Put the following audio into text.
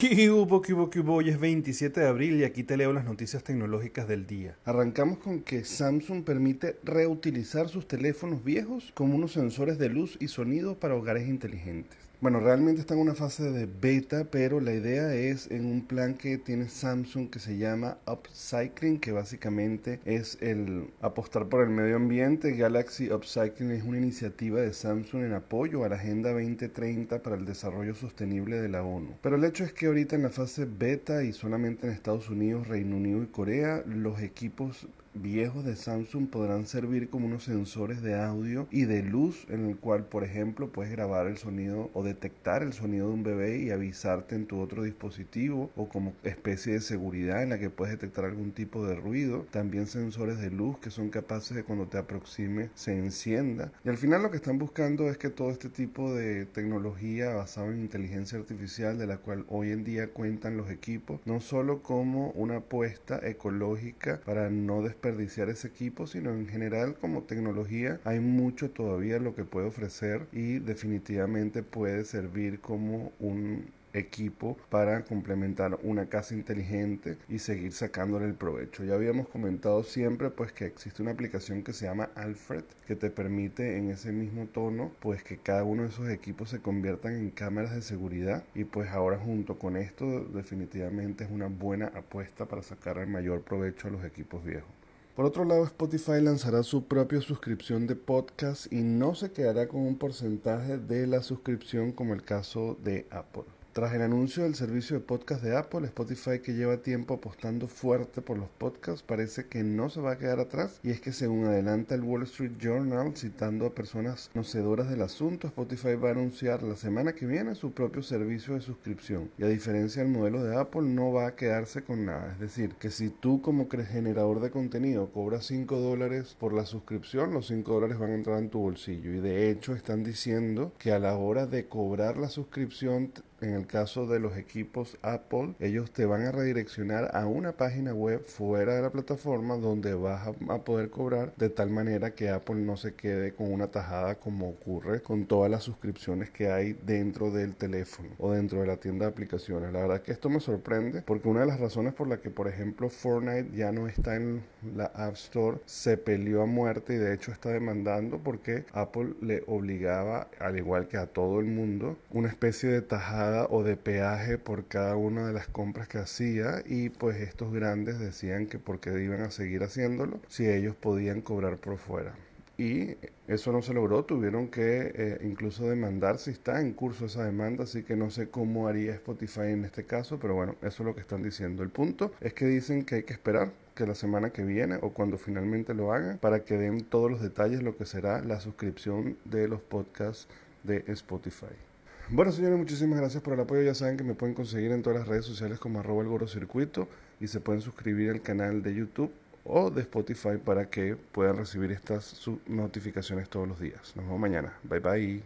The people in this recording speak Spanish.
¿Qué hubo, qué hubo? Hoy es 27 de abril y aquí te leo las noticias tecnológicas del día. Arrancamos con que Samsung permite reutilizar sus teléfonos viejos como unos sensores de luz y sonido para hogares inteligentes. Bueno, realmente está en una fase de beta, pero la idea es en un plan que tiene Samsung que se llama Upcycling, que básicamente es el apostar por el medio ambiente. Galaxy Upcycling es una iniciativa de Samsung en apoyo a la Agenda 2030 para el desarrollo sostenible de la ONU. Pero el hecho es que ahorita en la fase beta y solamente en Estados Unidos, Reino Unido y Corea, los equipos viejos de Samsung podrán servir como unos sensores de audio y de luz en el cual, por ejemplo, puedes grabar el sonido o detectar el sonido de un bebé y avisarte en tu otro dispositivo o como especie de seguridad en la que puedes detectar algún tipo de ruido. También sensores de luz que son capaces de cuando te aproxime se encienda. Y al final lo que están buscando es que todo este tipo de tecnología basada en inteligencia artificial de la cual hoy en día cuentan los equipos, no solo como una apuesta ecológica para no desperdiciar ese equipo, sino en general como tecnología hay mucho todavía lo que puede ofrecer y definitivamente puede servir como un equipo para complementar una casa inteligente y seguir sacándole el provecho. Ya habíamos comentado siempre pues que existe una aplicación que se llama Alfred que te permite en ese mismo tono pues que cada uno de esos equipos se conviertan en cámaras de seguridad y pues ahora junto con esto definitivamente es una buena apuesta para sacar el mayor provecho a los equipos viejos. Por otro lado, Spotify lanzará su propia suscripción de podcast y no se quedará con un porcentaje de la suscripción como el caso de Apple. Tras el anuncio del servicio de podcast de Apple, Spotify, que lleva tiempo apostando fuerte por los podcasts, parece que no se va a quedar atrás. Y es que según adelanta el Wall Street Journal, citando a personas conocedoras del asunto, Spotify va a anunciar la semana que viene su propio servicio de suscripción. Y a diferencia del modelo de Apple, no va a quedarse con nada. Es decir, que si tú como generador de contenido cobras 5 dólares por la suscripción, los 5 dólares van a entrar en tu bolsillo. Y de hecho están diciendo que a la hora de cobrar la suscripción en el caso de los equipos Apple, ellos te van a redireccionar a una página web fuera de la plataforma donde vas a, poder cobrar de tal manera que Apple no se quede con una tajada como ocurre con todas las suscripciones que hay dentro del teléfono o dentro de la tienda de aplicaciones. La verdad que esto me sorprende porque una de las razones por la que, por ejemplo, Fortnite ya no está en la App Store se peleó a muerte y de hecho está demandando porque Apple le obligaba, al igual que a todo el mundo, una especie de tajada o de peaje por cada una de las compras que hacía y pues estos grandes decían que porque iban a seguir haciéndolo si ellos podían cobrar por fuera y eso no se logró, tuvieron que eh, incluso demandar si está en curso esa demanda, así que no sé cómo haría Spotify en este caso, pero bueno, eso es lo que están diciendo. El punto es que dicen que hay que esperar que la semana que viene o cuando finalmente lo hagan para que den todos los detalles lo que será la suscripción de los podcasts de Spotify. Bueno, señores, muchísimas gracias por el apoyo. Ya saben que me pueden conseguir en todas las redes sociales como arroba el Circuito y se pueden suscribir al canal de YouTube o de Spotify para que puedan recibir estas notificaciones todos los días. Nos vemos mañana. Bye bye.